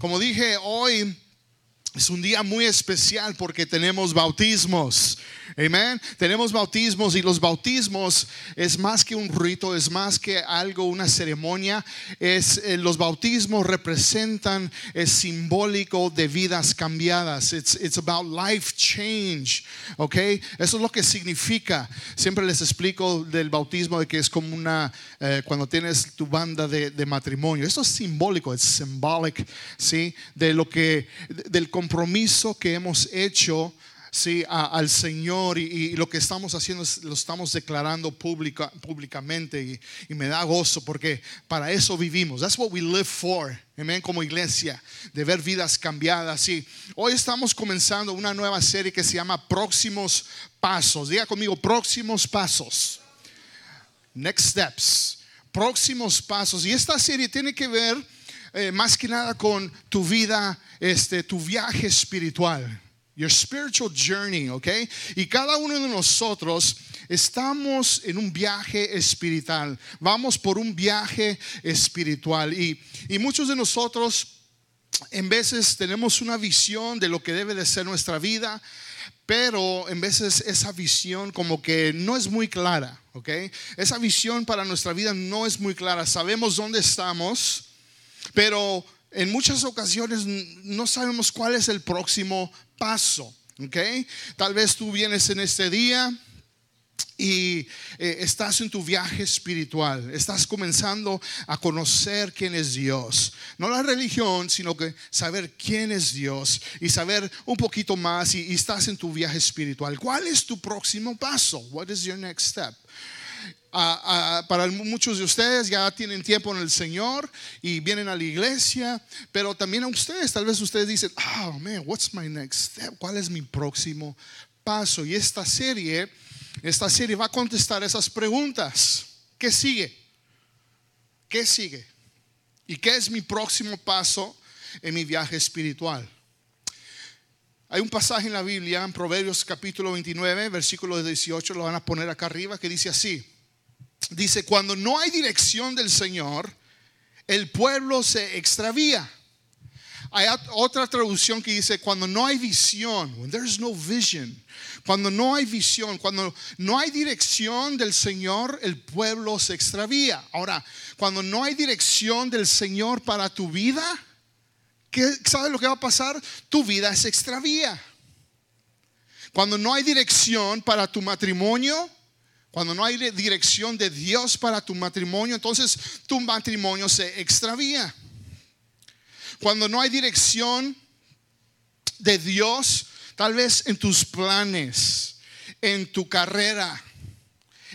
Como dije, hoy es un día muy especial porque tenemos bautismos. Amén. Tenemos bautismos y los bautismos es más que un rito, es más que algo, una ceremonia. Es eh, los bautismos representan es simbólico de vidas cambiadas. It's, it's about life change. ¿Ok? Eso es lo que significa. Siempre les explico del bautismo de que es como una eh, cuando tienes tu banda de, de, matrimonio. Eso es simbólico, es symbolic, sí, de lo que del compromiso que hemos hecho sí, al Señor y, lo que estamos haciendo lo estamos declarando pública, públicamente y, me da gozo porque para eso vivimos. That's what we live for. Amén, como iglesia, de ver vidas cambiadas. Y hoy estamos comenzando una nueva serie que se llama Próximos Pasos. Diga conmigo, próximos pasos. Next steps. Próximos pasos. Y esta serie tiene que ver eh, más que nada con tu vida, este, tu viaje espiritual your spiritual journey, ¿ok? Y cada uno de nosotros estamos en un viaje espiritual, vamos por un viaje espiritual y, y muchos de nosotros en veces tenemos una visión de lo que debe de ser nuestra vida, pero en veces esa visión como que no es muy clara, ¿ok? Esa visión para nuestra vida no es muy clara, sabemos dónde estamos, pero en muchas ocasiones no sabemos cuál es el próximo paso. ¿ok? Tal vez tú vienes en este día y eh, estás en tu viaje espiritual, estás comenzando a conocer quién es Dios. No la religión, sino que saber quién es Dios y saber un poquito más y, y estás en tu viaje espiritual. ¿Cuál es tu próximo paso? What is your next step? Para muchos de ustedes ya tienen tiempo en el Señor y vienen a la iglesia, pero también a ustedes, tal vez ustedes dicen, oh man, what's my next step? ¿Cuál es mi próximo paso? Y esta serie, esta serie va a contestar esas preguntas. ¿Qué sigue? ¿Qué sigue? ¿Y qué es mi próximo paso en mi viaje espiritual? Hay un pasaje en la Biblia, en Proverbios capítulo 29, versículo 18, lo van a poner acá arriba, que dice así dice, cuando no hay dirección del Señor, el pueblo se extravía. Hay otra traducción que dice, cuando no hay visión, when there's no vision, cuando no hay visión, cuando no hay dirección del Señor, el pueblo se extravía. Ahora, cuando no hay dirección del Señor para tu vida, ¿qué, ¿sabes lo que va a pasar? Tu vida se extravía. Cuando no hay dirección para tu matrimonio, cuando no hay dirección de Dios para tu matrimonio, entonces tu matrimonio se extravía. Cuando no hay dirección de Dios, tal vez en tus planes, en tu carrera,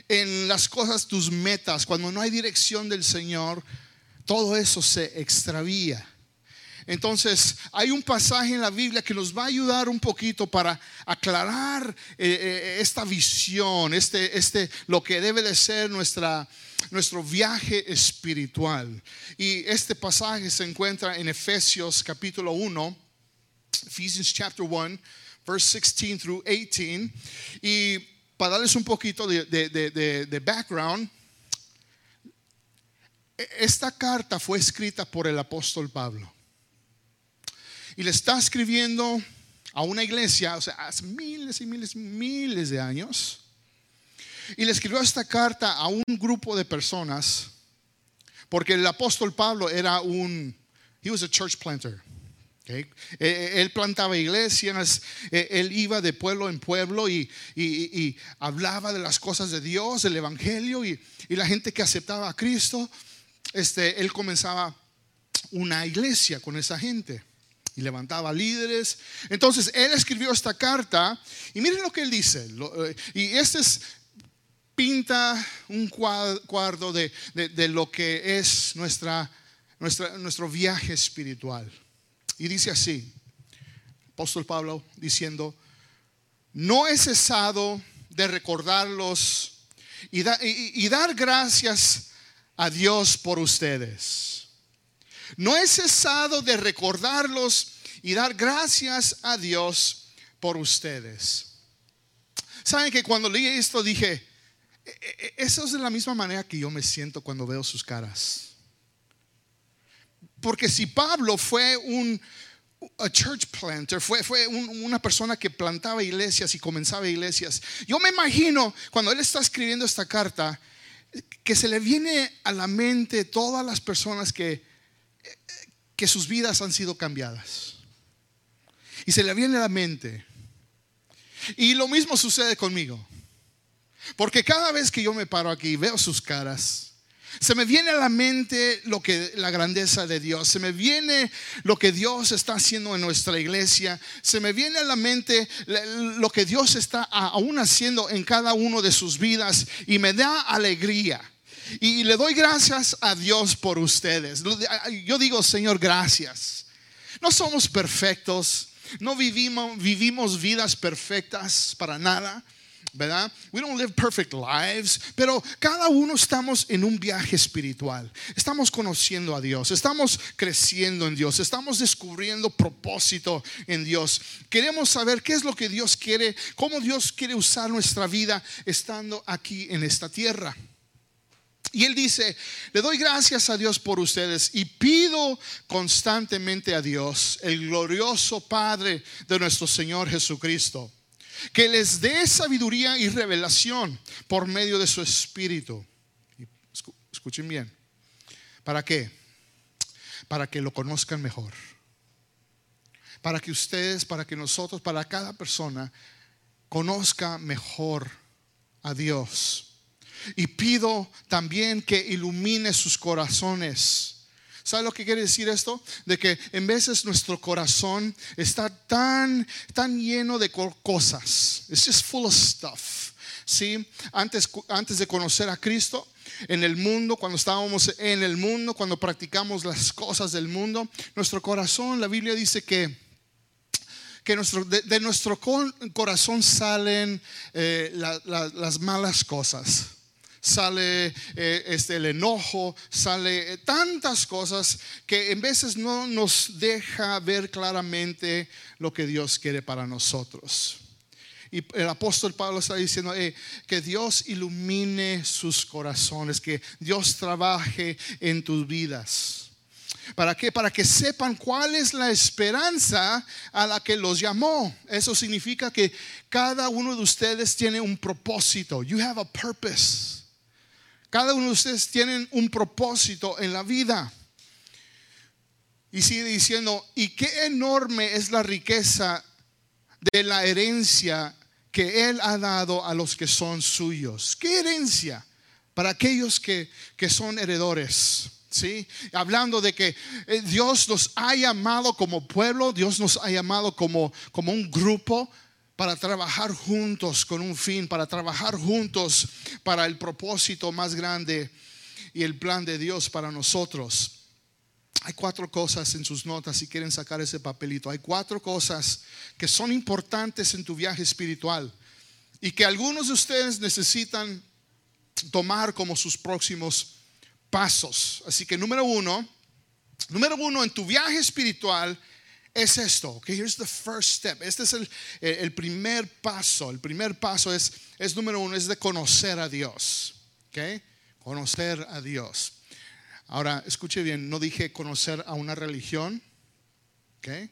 en las cosas, tus metas, cuando no hay dirección del Señor, todo eso se extravía. Entonces, hay un pasaje en la Biblia que nos va a ayudar un poquito para aclarar eh, eh, esta visión, este, este, lo que debe de ser nuestra, nuestro viaje espiritual. Y este pasaje se encuentra en Efesios capítulo 1, Ephesians chapter 1, verse 16 through 18. Y para darles un poquito de, de background, e, esta carta fue escrita por el apóstol Pablo y le está escribiendo a una iglesia, o sea, hace miles y miles, miles de años. Y le escribió esta carta a un grupo de personas, porque el apóstol Pablo era un, he was a church planter. E, e, él plantaba iglesias, e, él iba de pueblo en pueblo y, y, hablaba de las cosas de Dios, del Evangelio y, y, la gente que aceptaba a Cristo, este, él comenzaba una iglesia con esa gente y levantaba líderes. Entonces él escribió esta carta y miren lo que él dice. Eh, y este es, pinta un cuadro de, lo que es nuestra, nuestra, nuestro viaje espiritual. Y dice así, apóstol Pablo diciendo, no he cesado de recordarlos y, y dar gracias a Dios por ustedes no he cesado de recordarlos y dar gracias a Dios por ustedes. Saben que cuando leí esto dije, e, e, e, eso es de la misma manera que yo me siento cuando veo sus caras. Porque si Pablo fue un church planter, fue, fue una persona que plantaba iglesias y comenzaba iglesias. Yo me imagino cuando él está escribiendo esta carta que se le viene a la mente todas las personas que, que sus vidas han sido cambiadas. Y se le viene a la mente. Y lo mismo sucede conmigo. Porque cada vez que yo me paro aquí y veo sus caras, se me viene a la mente lo que la grandeza de Dios, se me viene lo que Dios está haciendo en nuestra iglesia, se me viene a la mente lo que Dios está aún haciendo en cada uno de sus vidas y me da alegría. Y le doy gracias a Dios por ustedes. Yo digo, Señor, gracias. No somos perfectos, no vivimos, vidas perfectas para nada. ¿verdad? We don't live perfect lives, pero cada uno estamos en un viaje espiritual. Estamos conociendo a Dios, estamos creciendo en Dios, estamos descubriendo propósito en Dios. Queremos saber qué es lo que Dios quiere, cómo Dios quiere usar nuestra vida estando aquí en esta tierra. Y él dice, le doy gracias a Dios por ustedes y pido constantemente a Dios, el glorioso Padre de nuestro Señor Jesucristo que les dé sabiduría y revelación por medio de su espíritu. Escuchen bien. ¿Para qué? Para que lo conozcan mejor. Para que ustedes, para que nosotros, para cada persona conozca mejor a Dios. Y pido también que ilumine sus corazones ¿Sabe lo que quiere decir esto? De que en veces nuestro corazón está tan, tan lleno de cosas. It's just full of stuff. ¿Sí? Antes, antes de conocer a Cristo, en el mundo, cuando estábamos en el mundo, cuando practicamos las cosas del mundo, nuestro corazón, la Biblia dice que que nuestro, de, nuestro corazón salen eh, las malas cosas sale eh, este, el enojo, sale eh, tantas cosas que en veces no nos deja ver claramente lo que Dios quiere para nosotros. Y el apóstol Pablo está diciendo eh, que Dios ilumine sus corazones, que Dios trabaje en tus vidas. ¿Para qué? Para que sepan cuál es la esperanza a la que los llamó. Eso significa que cada uno de ustedes tiene un propósito. You have a purpose. Cada uno de ustedes tienen un propósito en la vida. Y sigue diciendo, y qué enorme es la riqueza de la herencia que Él ha dado a los que son suyos. ¿Qué herencia? Para aquellos que, que son heredores. ¿Sí? Hablando de que eh, Dios nos ha llamado como pueblo, Dios nos ha llamado como, como un grupo para trabajar juntos con un fin, para trabajar juntos para el propósito más grande y el plan de Dios para nosotros. Hay cuatro cosas en sus notas si quieren sacar ese papelito. Hay cuatro cosas que son importantes en tu viaje espiritual y que algunos de ustedes necesitan tomar como sus próximos pasos. Así que número uno, número uno en tu viaje espiritual es esto. Okay, here's the first step. Este es el, el primer paso. El primer paso es, es número uno, es de conocer a Dios. Okay, conocer a Dios. Ahora, escuche bien, no dije conocer a una religión. Okay.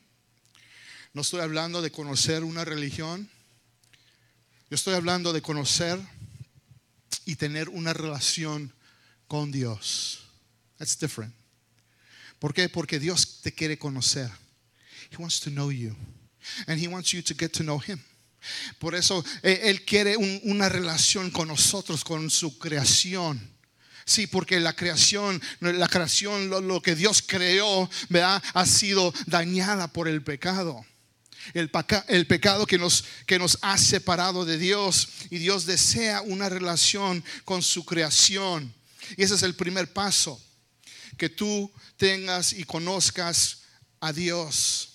No estoy hablando de conocer una religión. Yo estoy hablando de conocer y tener una relación con Dios. That's different. ¿Por qué? Porque Dios te quiere conocer. He wants to know you. And He wants you to get to know Him. Por eso eh, Él quiere una relación con nosotros, con su creación. Sí, porque la creación, la creación, lo, que Dios creó, ¿verdad? ha sido dañada por el pecado. El, el, pecado que nos, que nos ha separado de Dios y Dios desea una relación con su creación. Y ese es el primer paso, que tú tengas y conozcas a Dios.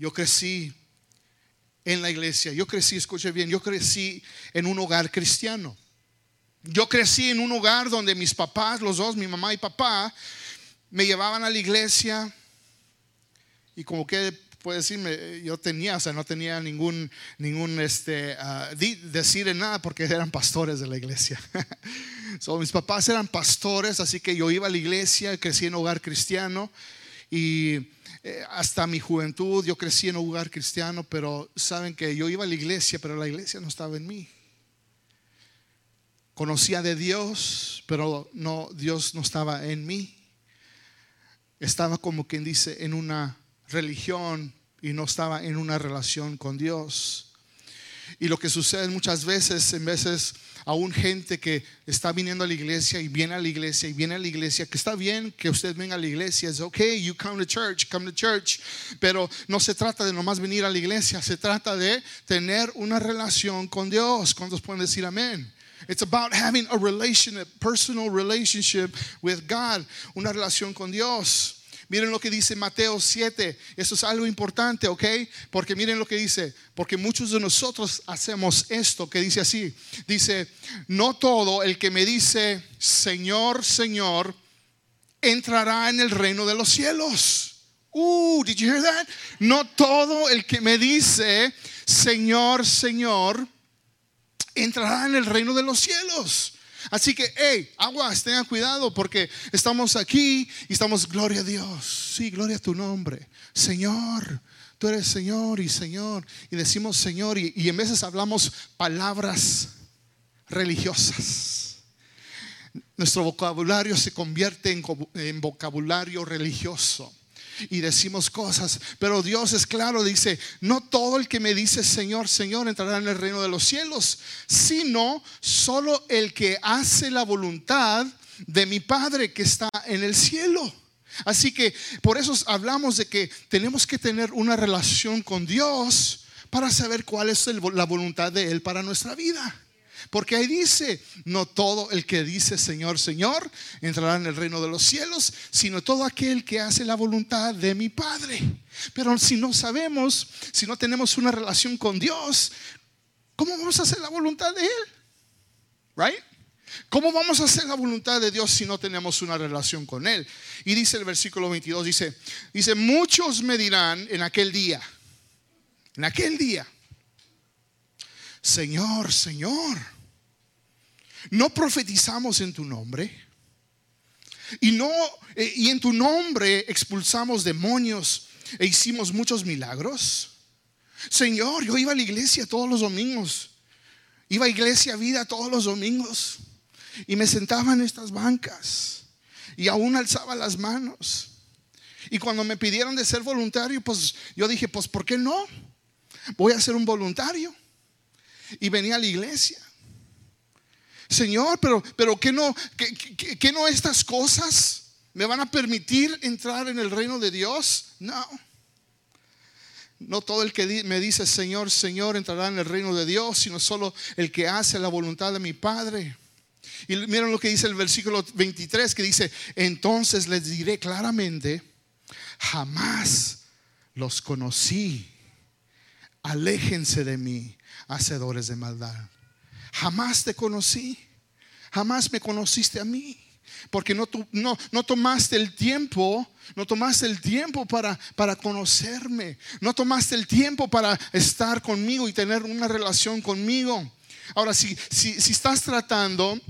Yo crecí en la iglesia, yo crecí, escuche bien, yo crecí en un hogar cristiano. Yo crecí en un hogar donde mis papás, los dos, mi mamá y papá, me llevaban a la iglesia y como que puede decirme, yo tenía, o sea, no tenía ningún, ningún este, uh, decir en nada porque eran pastores de la iglesia. So, mis papás eran pastores, así que yo iba a la iglesia, crecí en hogar cristiano y eh, hasta mi juventud yo crecí en hogar cristiano, pero saben que yo iba a la iglesia, pero la iglesia no estaba en mí. Conocía de Dios, pero no Dios no estaba en mí. Estaba como quien dice en una religión y no estaba en una relación con Dios. Y lo que sucede muchas veces, en veces aún gente que está viniendo a la iglesia y viene a la iglesia y viene a la iglesia, que está bien que usted venga a la iglesia, es ok, you come to church, come to church, pero no se trata de nomás venir a la iglesia, se trata de tener una relación con Dios. ¿Cuántos pueden decir amén? It's about having a relationship, personal relationship with God, una relación con Dios. Miren lo que dice Mateo 7. Eso es algo importante, ¿ok? Porque miren lo que dice. Porque muchos de nosotros hacemos esto que dice así. Dice, no todo el que me dice, Señor, Señor, entrará en el reino de los cielos. Uh, did you hear that? No todo el que me dice, Señor, Señor, entrará en el reino de los cielos. Así que, hey, aguas, tengan cuidado porque estamos aquí y estamos, gloria a Dios. Sí, gloria a tu nombre. Señor, tú eres Señor y Señor. Y decimos Señor y, y en veces hablamos palabras religiosas. Nuestro vocabulario se convierte en, en vocabulario religioso y decimos cosas, pero Dios es claro, dice, no todo el que me dice Señor, Señor entrará en el reino de los cielos, sino solo el que hace la voluntad de mi Padre que está en el cielo. Así que por eso hablamos de que tenemos que tener una relación con Dios para saber cuál es la voluntad de Él para nuestra vida. Porque ahí dice, no todo el que dice Señor, Señor, entrará en el reino de los cielos, sino todo aquel que hace la voluntad de mi Padre. Pero si no sabemos, si no tenemos una relación con Dios, ¿cómo vamos a hacer la voluntad de Él? Right? ¿Cómo vamos a hacer la voluntad de Dios si no tenemos una relación con Él? Y dice el versículo 22, dice, dice, muchos me dirán en aquel día, en aquel día, Señor, Señor, ¿no profetizamos en tu nombre? Y no eh, y en tu nombre expulsamos demonios e hicimos muchos milagros. Señor, yo iba a la iglesia todos los domingos. Iba a iglesia vida todos los domingos y me sentaba en estas bancas y aún alzaba las manos. Y cuando me pidieron de ser voluntario, pues yo dije, pues ¿por qué no? Voy a ser un voluntario y venía a la iglesia. Señor, pero, pero ¿qué no, que, no estas cosas me van a permitir entrar en el reino de Dios? No. No todo el que me dice Señor, Señor entrará en el reino de Dios, sino solo el que hace la voluntad de mi Padre. Y miren lo que dice el versículo 23, que dice, entonces les diré claramente, jamás los conocí, aléjense de mí, hacedores de maldad. Jamás te conocí, jamás me conociste a mí, porque no, no, no tomaste el tiempo, no tomaste el tiempo para, para conocerme, no tomaste el tiempo para estar conmigo y tener una relación conmigo. Ahora, si, si, si estás tratando,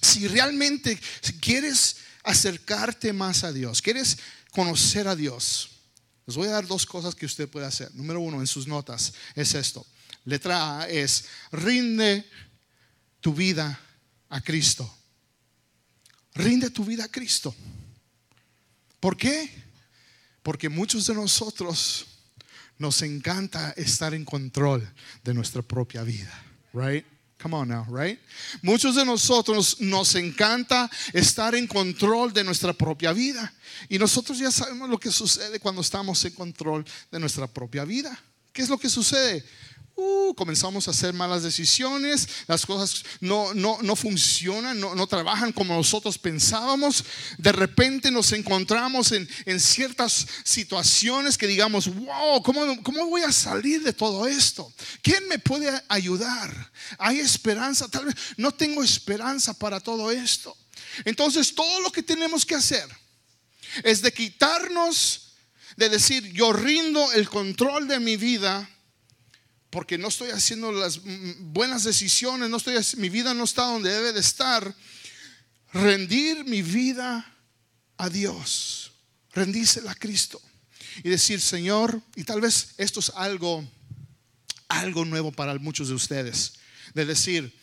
si realmente quieres acercarte más a Dios, quieres conocer a Dios, les voy a dar dos cosas que usted puede hacer. Número uno, en sus notas, es esto. Letra A es, rinde tu vida a Cristo. Rinde tu vida a Cristo. ¿Por qué? Porque muchos de nosotros nos encanta estar en control de nuestra propia vida, right? Come on now, right? Muchos de nosotros nos encanta estar en control de nuestra propia vida. Y nosotros ya sabemos lo que sucede cuando estamos en control de nuestra propia vida. ¿Qué es lo que sucede? Uh, comenzamos a hacer malas decisiones, las cosas no, no, no funcionan, no, no, trabajan como nosotros pensábamos. De repente nos encontramos en, en ciertas situaciones que digamos, wow, ¿cómo, ¿cómo voy a salir de todo esto? ¿Quién me puede ayudar? ¿Hay esperanza? Tal vez no tengo esperanza para todo esto. Entonces todo lo que tenemos que hacer es de quitarnos, de decir, yo rindo el control de mi vida porque no estoy haciendo las buenas decisiones, no estoy, mi vida no está donde debe de estar, rendir mi vida a Dios, rendírsela a Cristo y decir, Señor, y tal vez esto es algo, algo nuevo para muchos de ustedes, de decir,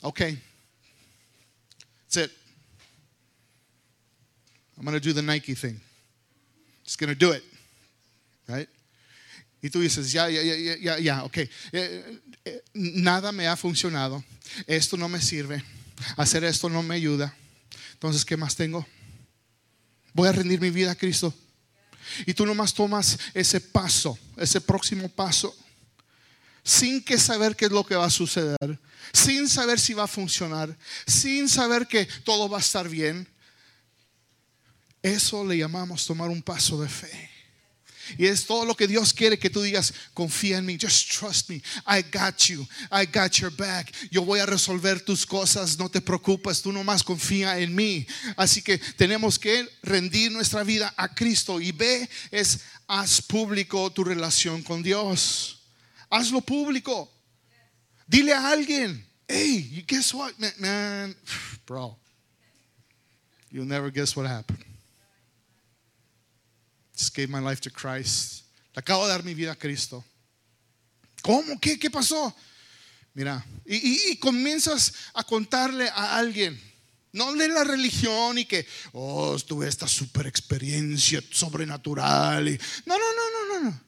ok, that's it. I'm going to do the Nike thing. Just going to do it. Right? Y tú dices, ya, ya, ya, ya, ya, ok. Eh, eh, nada me ha funcionado. Esto no me sirve. Hacer esto no me ayuda. Entonces, ¿qué más tengo? Voy a rendir mi vida a Cristo. Y tú nomás tomas ese paso, ese próximo paso, sin que saber qué es lo que va a suceder, sin saber si va a funcionar, sin saber que todo va a estar bien. Eso le llamamos tomar un paso de fe. Y es todo lo que Dios quiere que tú digas, confía en mí, just trust me, I got you, I got your back, yo voy a resolver tus cosas, no te preocupes, tú nomás confía en mí. Así que tenemos que rendir nuestra vida a Cristo. Y ve es, haz público tu relación con Dios, hazlo público, dile a alguien, hey, guess what, man, bro, you'll never guess what happened. Just gave my life to Christ. Le acabo de dar mi vida a Cristo. ¿Cómo? ¿Qué, qué pasó? Mira, y, comienzas a contarle a alguien, no de la religión y que, oh, tuve esta super experiencia sobrenatural. Y, no, no, no, no, no.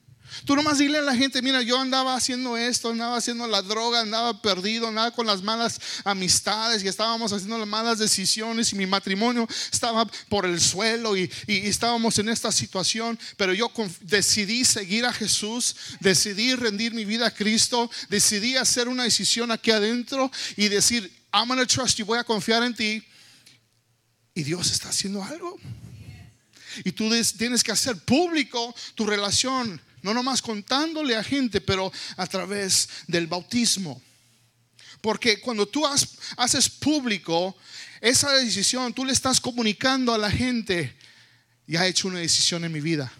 Tú nomás dile a la gente, mira, yo andaba haciendo esto, andaba haciendo la droga, andaba perdido, andaba con las malas amistades y estábamos haciendo las malas decisiones y mi matrimonio estaba por el suelo y, estábamos en esta situación, pero yo decidí seguir a Jesús, decidí rendir mi vida a Cristo, decidí hacer una decisión aquí adentro y decir, I'm gonna trust you, voy a confiar en ti. Y Dios está haciendo algo. Y tú tienes que hacer público tu relación no nomás contándole a gente, pero a través del bautismo. Porque cuando tú haces público esa decisión, tú le estás comunicando a la gente, ya he hecho una decisión en mi vida.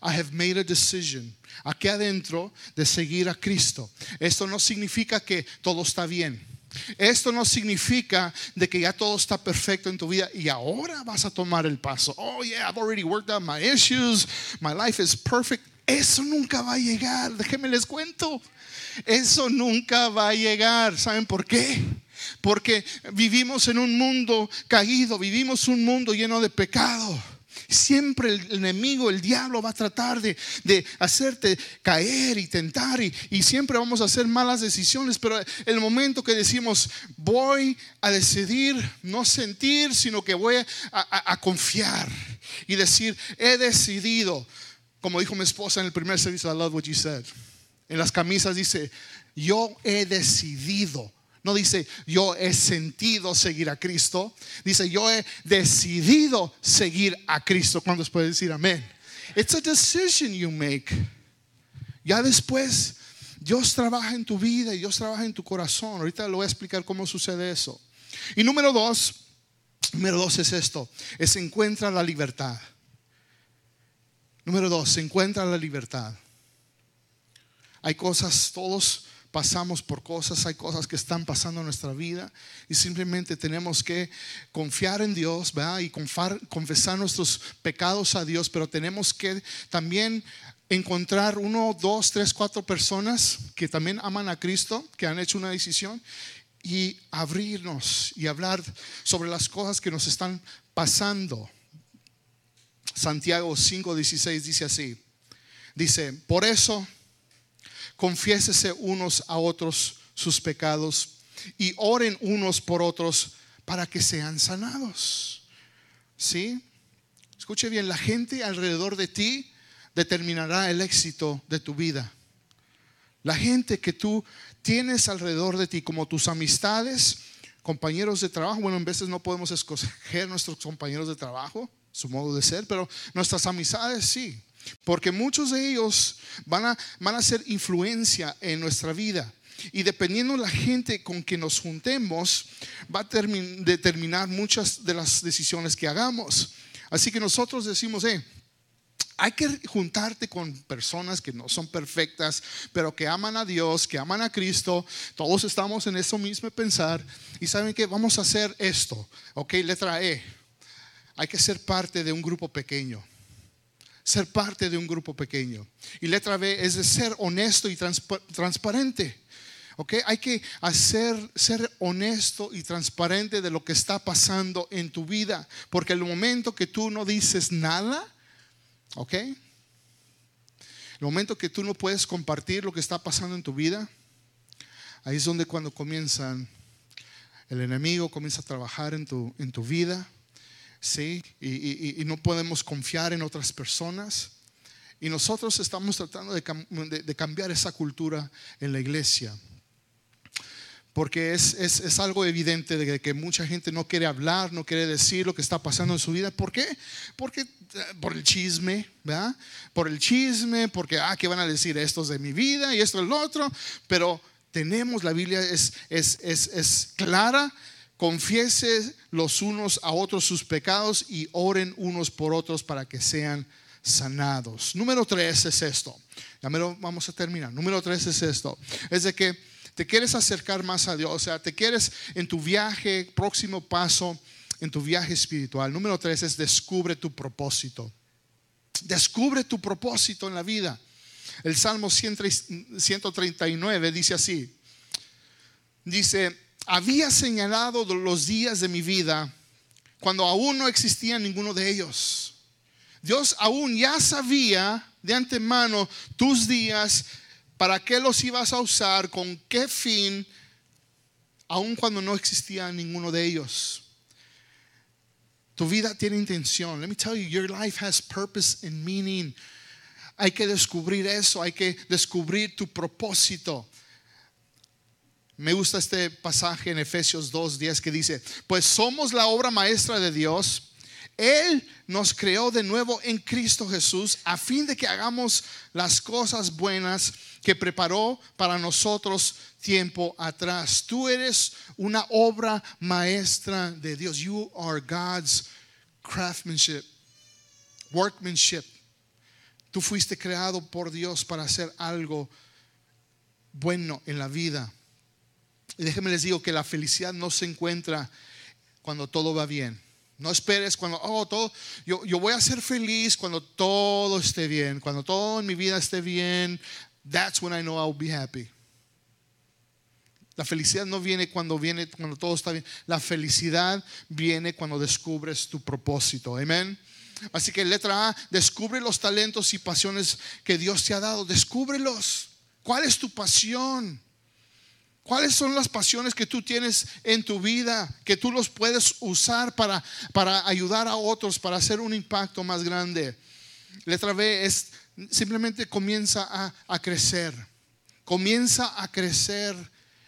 I have made a decision aquí adentro de seguir a Cristo. Esto no significa que todo está bien. Esto no significa de que ya todo está perfecto en tu vida y ahora vas a tomar el paso. Oh yeah, I've already worked out my issues. My life is perfect. Eso nunca va a llegar. Déjenme les cuento. Eso nunca va a llegar. ¿Saben por qué? Porque vivimos en un mundo caído, vivimos un mundo lleno de pecado. Siempre el enemigo, el diablo va a tratar de, hacerte caer y tentar y, siempre vamos a hacer malas decisiones, pero el momento que decimos voy a decidir no sentir, sino que voy a, a confiar y decir he decidido como dijo mi esposa en el primer servicio, I love what you said. En las camisas dice, yo he decidido. No dice, yo he sentido seguir a Cristo. Dice, yo he decidido seguir a Cristo. ¿Cuántos pueden decir amén? It's a decision you make. Ya después, Dios trabaja en tu vida y Dios trabaja en tu corazón. Ahorita le voy a explicar cómo sucede eso. Y número dos, número dos es esto, es encuentra la libertad. Número dos, se encuentra la libertad. Hay cosas, todos pasamos por cosas, hay cosas que están pasando en nuestra vida y simplemente tenemos que confiar en Dios ¿verdad? y confesar nuestros pecados a Dios, pero tenemos que también encontrar uno, dos, tres, cuatro personas que también aman a Cristo, que han hecho una decisión y abrirnos y hablar sobre las cosas que nos están pasando. Santiago 5:16 dice así. Dice, por eso confiésese unos a otros sus pecados y oren unos por otros para que sean sanados. ¿Sí? Escuche bien, la gente alrededor de ti determinará el éxito de tu vida. La gente que tú tienes alrededor de ti, como tus amistades, compañeros de trabajo, bueno, en veces no podemos escoger nuestros compañeros de trabajo, su modo de ser, pero nuestras amistades sí, porque muchos de ellos van a, van a ser influencia en nuestra vida. Y dependiendo de la gente con que nos juntemos, va a determinar muchas de las decisiones que hagamos. Así que nosotros decimos, eh, Hay que juntarte con personas que no son perfectas, pero que aman a Dios, que aman a Cristo. Todos estamos en eso mismo pensar. Y saben que vamos a hacer esto. Ok, letra E. Hay que ser parte de un grupo pequeño. Ser parte de un grupo pequeño. Y letra B es de ser honesto y transparente. ¿ok? Hay que hacer, ser honesto y transparente de lo que está pasando en tu vida, porque el momento que tú no dices nada, ¿ok? El momento que tú no puedes compartir lo que está pasando en tu vida, ahí es donde cuando comienzan, el enemigo comienza a trabajar en tu, en tu vida, ¿sí? Y, no podemos confiar en otras personas. Y nosotros estamos tratando de cambiar esa cultura en la iglesia porque es, algo evidente de que mucha gente no quiere hablar, no quiere decir lo que está pasando en su vida. ¿Por qué? Porque eh, por el chisme, ¿verdad? Por el chisme, porque, ah, ¿qué van a decir estos de mi vida y esto el otro? Pero tenemos, la Biblia es, es, es clara, confiese los unos a otros sus pecados y oren unos por otros para que sean sanados. Número tres es esto. Ya me lo vamos a terminar. Número tres es esto. Es de que te quieres acercar más a Dios, o sea, te quieres en tu viaje, próximo paso, en tu viaje espiritual. Número tres es descubre tu propósito. Descubre tu propósito en la vida. El Salmo 139 dice así. Dice, había señalado los días de mi vida cuando aún no existía ninguno de ellos. Dios aún ya sabía de antemano tus días ¿Para qué los ibas a usar? ¿Con qué fin? Aun cuando no existía ninguno de ellos. Tu vida tiene intención. Let me tell you, your life has purpose and meaning. Hay que descubrir eso, hay que descubrir tu propósito. Me gusta este pasaje en Efesios 2:10 que dice, pues somos la obra maestra de Dios. Él nos creó de nuevo en Cristo Jesús a fin de que hagamos las cosas buenas que preparó para nosotros tiempo atrás. Tú eres una obra maestra de Dios. You are God's craftsmanship, workmanship. Tú fuiste creado por Dios para hacer algo bueno en la vida. Déjenme les digo que la felicidad no se encuentra cuando todo va bien. No esperes cuando, oh, todo, yo, yo, voy a ser feliz cuando todo esté bien, cuando todo en mi vida esté bien, That's when I know I'll be happy. La felicidad no viene cuando viene cuando todo está bien. La felicidad viene cuando descubres tu propósito. Amén. Así que letra A, descubre los talentos y pasiones que Dios te ha dado. Descúbrelos. ¿Cuál es tu pasión? ¿Cuáles son las pasiones que tú tienes en tu vida que tú los puedes usar para, para ayudar a otros, para hacer un impacto más grande? Letra B es simplemente comienza a, crecer. Comienza a crecer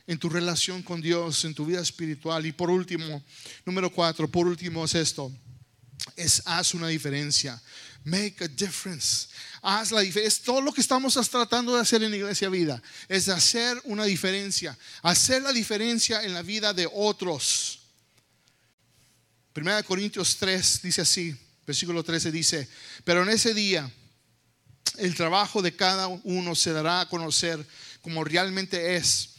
en tu relación con Dios, en tu vida espiritual. Y por último, número cuatro, por último es esto, es haz una diferencia. Make a difference. Haz la diferencia. Todo lo que estamos tratando de hacer en Iglesia Vida es hacer una diferencia. Hacer la diferencia en la vida de otros. Primera Corintios 3 dice así, versículo 13 dice, pero en ese día el trabajo de cada uno se dará a conocer como realmente es.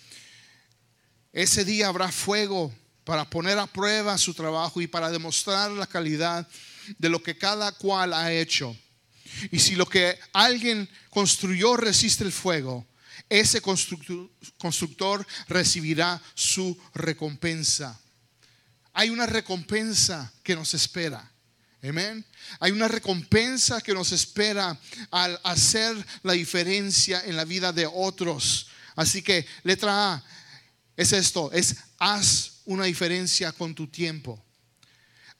Ese día habrá fuego para poner a prueba su trabajo y para demostrar la calidad de lo que cada cual ha hecho. Y si lo que alguien construyó resiste el fuego, ese constructor, recibirá su recompensa. Hay una recompensa que nos espera. Amén. Hay una recompensa que nos espera al hacer la diferencia en la vida de otros. Así que letra A es esto, es haz una diferencia con tu tiempo.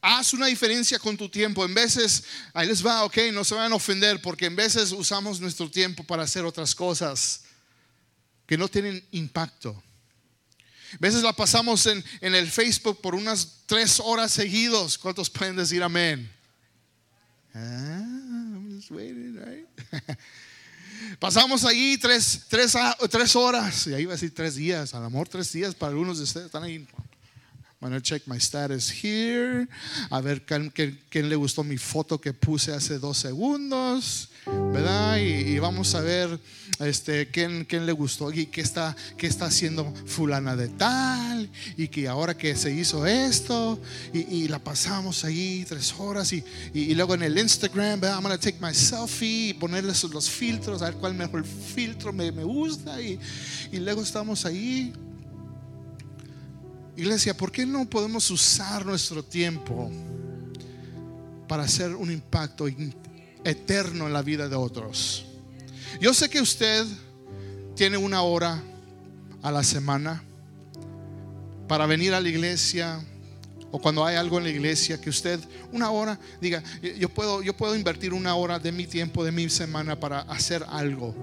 Haz una diferencia con tu tiempo. En veces, ahí les va, ok, no se van a ofender porque en veces usamos nuestro tiempo para hacer otras cosas que no tienen impacto. A veces la pasamos en, en el Facebook por unas tres horas seguidos. ¿Cuántos pueden decir amén? Ah, Pasamos ahí tres, tres, tres, horas, y ahí va a decir tres días, al amor tres días para algunos de ustedes están ahí. Bueno, check my status here. A ver quién, le gustó mi foto que puse hace dos segundos. ¿Verdad? Y, vamos a ver este, quién, quién, le gustó y qué está, qué está haciendo fulana de tal. Y que ahora que se hizo esto. Y, la pasamos ahí tres horas. Y, y, luego en el Instagram, ¿verdad? I'm gonna take my selfie y ponerle los filtros. A ver cuál mejor filtro me, me gusta. Y, y luego estamos ahí Iglesia, ¿por qué no podemos usar nuestro tiempo para hacer un impacto eterno en la vida de otros? Yo sé que usted tiene una hora a la semana para venir a la iglesia o cuando hay algo en la iglesia que usted una hora diga, yo puedo yo puedo invertir una hora de mi tiempo, de mi semana para hacer algo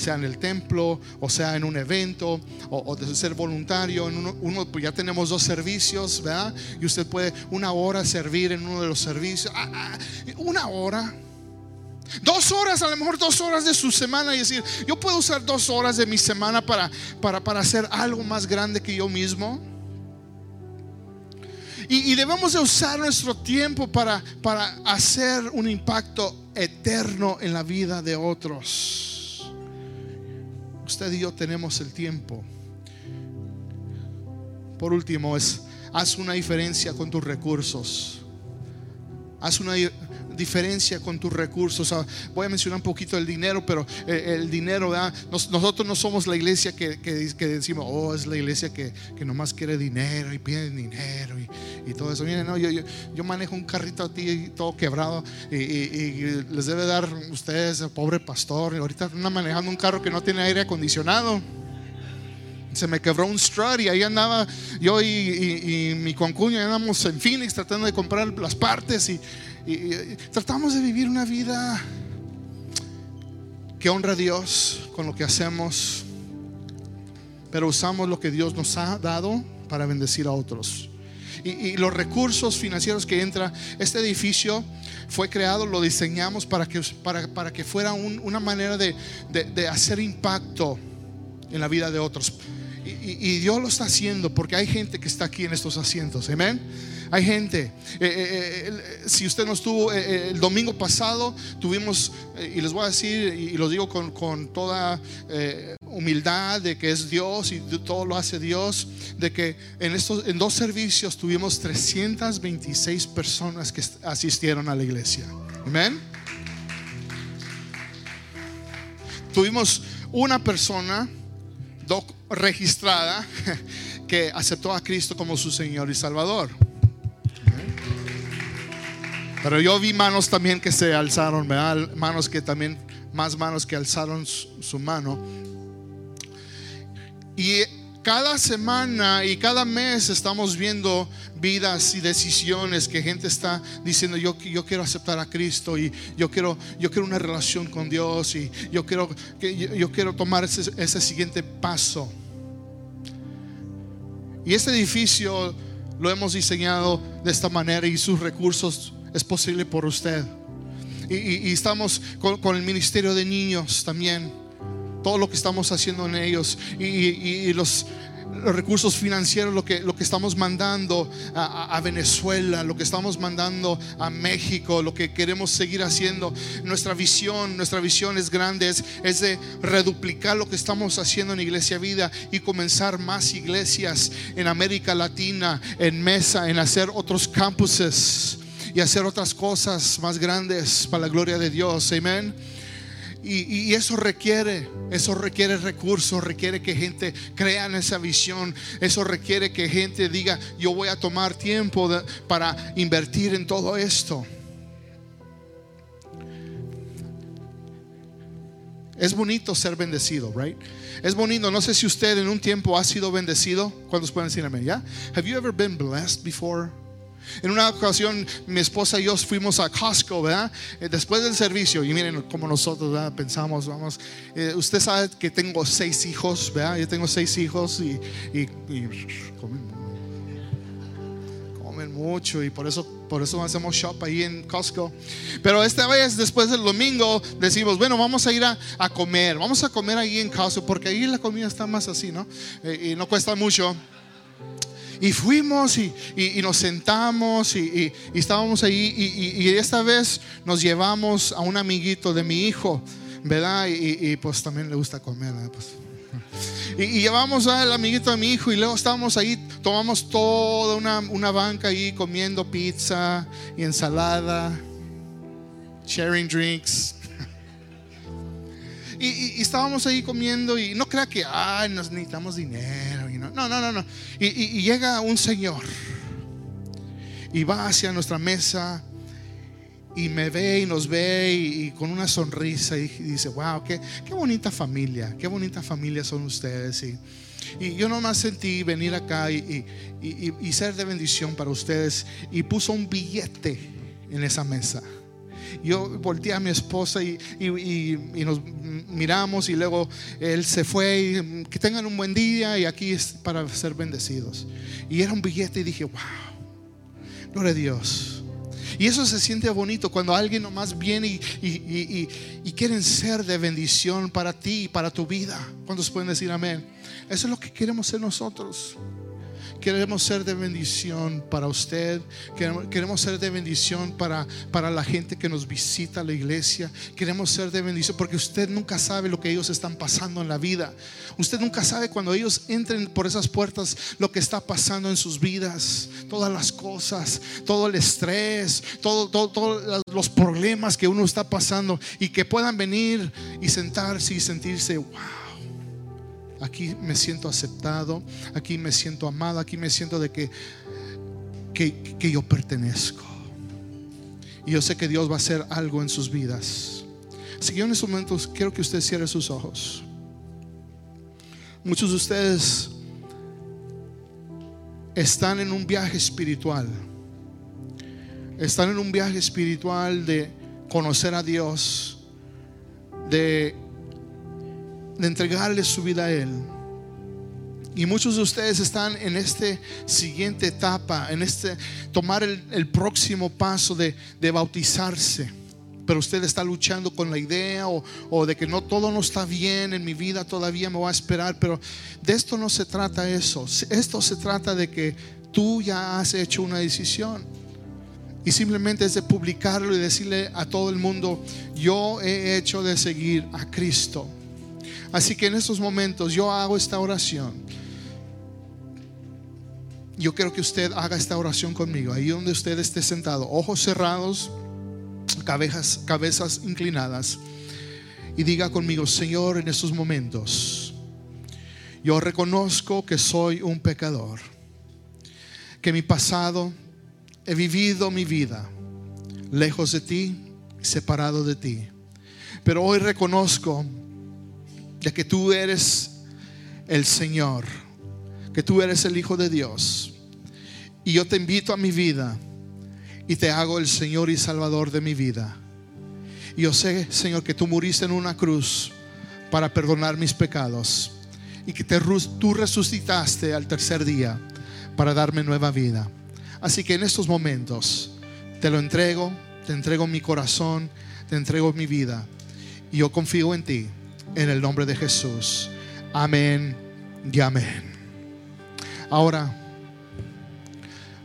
sea en el templo, o sea en un evento, o, de ser voluntario. En uno, pues ya tenemos dos servicios, ¿verdad? Y usted puede una hora servir en uno de los servicios. Ah, ah, una hora. Dos horas, a lo mejor dos horas de su semana y decir, yo puedo usar dos horas de mi semana para, para, para hacer algo más grande que yo mismo. Y, y, debemos de usar nuestro tiempo para, para hacer un impacto eterno en la vida de otros usted y yo tenemos el tiempo. Por último, es haz una diferencia con tus recursos. Haz una diferencia con tus recursos. Ah, voy a mencionar un poquito el dinero, pero eh, el dinero, nosotros no somos la iglesia que, decimos, oh, es la iglesia que, nomás quiere dinero y pide dinero y, todo eso. Miren, no, yo, manejo un carrito a ti todo quebrado y, les debe dar ustedes, pobre pastor, ahorita anda manejando un carro que no tiene aire acondicionado se me quebró un strut y ahí andaba yo y, mi concuña andamos en Phoenix tratando de comprar las partes y, tratamos de vivir una vida que honra a Dios con lo que hacemos, pero usamos lo que Dios nos ha dado para bendecir a otros. Y, los recursos financieros que entra, este edificio fue creado, lo diseñamos para que, para, para que fuera una manera de, de hacer impacto en la vida de otros. Y, Dios lo está haciendo porque hay gente que está aquí en estos asientos. Amén. Hay gente. Eh, eh, eh, si usted no estuvo el domingo pasado, tuvimos, y les voy a decir, y, lo digo con, con toda humildad, de que es Dios y todo lo hace Dios, de que en, estos, en dos servicios tuvimos 326 personas que asistieron a la iglesia. Amén. Tuvimos una persona registrada que aceptó a Cristo como su Señor y Salvador. Pero yo vi manos también que se alzaron, manos que también, más manos que alzaron su, mano. Y cada semana y cada mes estamos viendo vidas y decisiones que gente está diciendo yo, quiero aceptar a Cristo y yo quiero, una relación con Dios y yo quiero, yo, quiero tomar ese, ese siguiente paso. Y este edificio lo hemos diseñado de esta manera y sus recursos es posible por usted. Y, estamos con, el ministerio de niños también. Todo lo que estamos haciendo en ellos y los recursos financieros, lo que, lo que estamos mandando a, Venezuela, lo que estamos mandando a México, lo que queremos seguir haciendo. Nuestra visión, nuestra visión es grande, es, es de reduplicar lo que estamos haciendo en Iglesia Vida y comenzar más iglesias en América Latina, en Mesa, en hacer otros campuses y hacer otras cosas más grandes para la gloria de Dios. Amén. Y, eso requiere, eso requiere recursos, requiere que gente crea en esa visión, eso requiere que gente diga, yo voy a tomar tiempo para invertir en todo esto. Es bonito ser bendecido, right? Es bonito. No sé si usted en un tiempo ha sido bendecido. ¿Cuántos pueden decir amén? ¿Ya? Have you ever been blessed before? En una ocasión mi esposa y yo fuimos a Costco, ¿verdad? Eh, después del servicio, y miren como nosotros pensamos, vamos, eh, usted sabe que tengo seis hijos, ¿verdad? Yo tengo seis hijos y, comen, mucho y por eso, por eso hacemos shop ahí en Costco. Pero esta vez, después del domingo, decimos, bueno, vamos a ir a, comer, vamos a comer ahí en Costco, porque ahí la comida está más así, ¿no? Eh, y no cuesta mucho. Y fuimos y, nos sentamos y, estábamos ahí y, esta vez nos llevamos a un amiguito de mi hijo, ¿verdad? Y, pues también le gusta comer, pues. Y, llevamos al amiguito de mi hijo y luego estábamos ahí, tomamos toda una, una banca ahí comiendo pizza y ensalada, sharing drinks. Y, estábamos ahí comiendo y no crea que, ay, necesitamos dinero. no, no, no, no. Y, llega un señor y va hacia nuestra mesa y me ve y nos ve y, con una sonrisa y dice, wow, qué, qué, bonita familia, qué bonita familia son ustedes. Y, y yo nomás sentí venir acá y, ser de bendición para ustedes y puso un billete en esa mesa yo volteé a mi esposa y, nos miramos y luego él se fue y que tengan un buen día y aquí es para ser bendecidos. Y era un billete y dije, wow, gloria a Dios. Y eso se siente bonito cuando alguien nomás viene y, y, quieren ser de bendición para ti y para tu vida. ¿Cuántos pueden decir amén? Eso es lo que queremos ser nosotros. Queremos ser de bendición para usted. Queremos ser de bendición para, para la gente que nos visita a la iglesia. Queremos ser de bendición porque usted nunca sabe lo que ellos están pasando en la vida. Usted nunca sabe cuando ellos entren por esas puertas lo que está pasando en sus vidas. Todas las cosas, todo el estrés, todos todo, los problemas que uno está pasando y que puedan venir y sentarse y sentirse, wow aquí me siento aceptado, aquí me siento amado, aquí me siento de que, que, yo pertenezco. Y yo sé que Dios va a hacer algo en sus vidas. Así que yo en estos momentos quiero que usted cierre sus ojos. Muchos de ustedes están en un viaje espiritual. Están en un viaje espiritual de conocer a Dios, de de entregarle su vida a Él. Y muchos de ustedes están en esta siguiente etapa, en este tomar el, próximo paso de, bautizarse. Pero usted está luchando con la idea o, o, de que no todo no está bien en mi vida, todavía me voy a esperar. Pero de esto no se trata eso. Esto se trata de que tú ya has hecho una decisión. Y simplemente es de publicarlo y decirle a todo el mundo, yo he hecho de seguir a Cristo. Así que en estos momentos yo hago esta oración. Yo quiero que usted haga esta oración conmigo, ahí donde usted esté sentado, ojos cerrados, cabezas, cabezas inclinadas, y diga conmigo, Señor, en estos momentos, yo reconozco que soy un pecador, que mi pasado he vivido mi vida lejos de ti, separado de ti. Pero hoy reconozco ya que tú eres el Señor, que tú eres el Hijo de Dios. Y yo te invito a mi vida y te hago el Señor y Salvador de mi vida. Y yo sé, Señor, que tú muriste en una cruz para perdonar mis pecados y que tú resucitaste al tercer día para darme nueva vida. Así que en estos momentos te lo entrego, te entrego mi corazón, te entrego mi vida y yo confío en ti en el nombre de Jesús. Amén y amén. Ahora,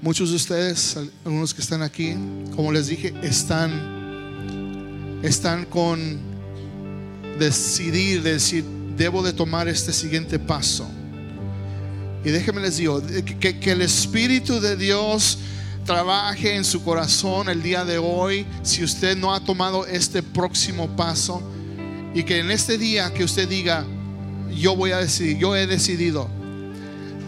muchos de ustedes, algunos que están aquí, como les dije, están, están con decidir, decir, debo de tomar este siguiente paso. Y déjenme les digo, que, que el Espíritu de Dios trabaje en su corazón el día de hoy si usted no ha tomado este próximo paso y que en este día que usted diga, yo voy a decidir, yo he decidido.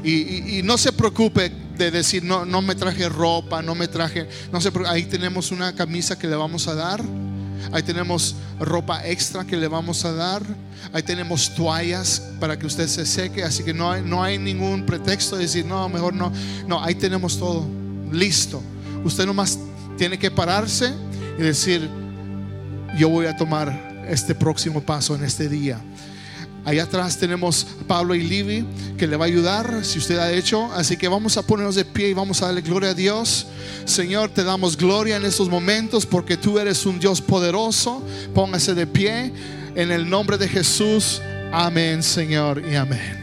Y, no se preocupe de decir, no, no me traje ropa, no me traje, no se ahí tenemos una camisa que le vamos a dar. Ahí tenemos ropa extra que le vamos a dar. Ahí tenemos toallas para que usted se seque. Así que no hay, no hay ningún pretexto de decir, no, mejor no. No, ahí tenemos todo listo. Usted nomás tiene que pararse y decir, yo voy a tomar este próximo paso en este día. Allá atrás tenemos Pablo y Libby que le va a ayudar si usted ha hecho. Así que vamos a ponernos de pie y vamos a darle gloria a Dios. Señor, te damos gloria en estos momentos porque tú eres un Dios poderoso. Póngase de pie en el nombre de Jesús. Amén, Señor, y amén.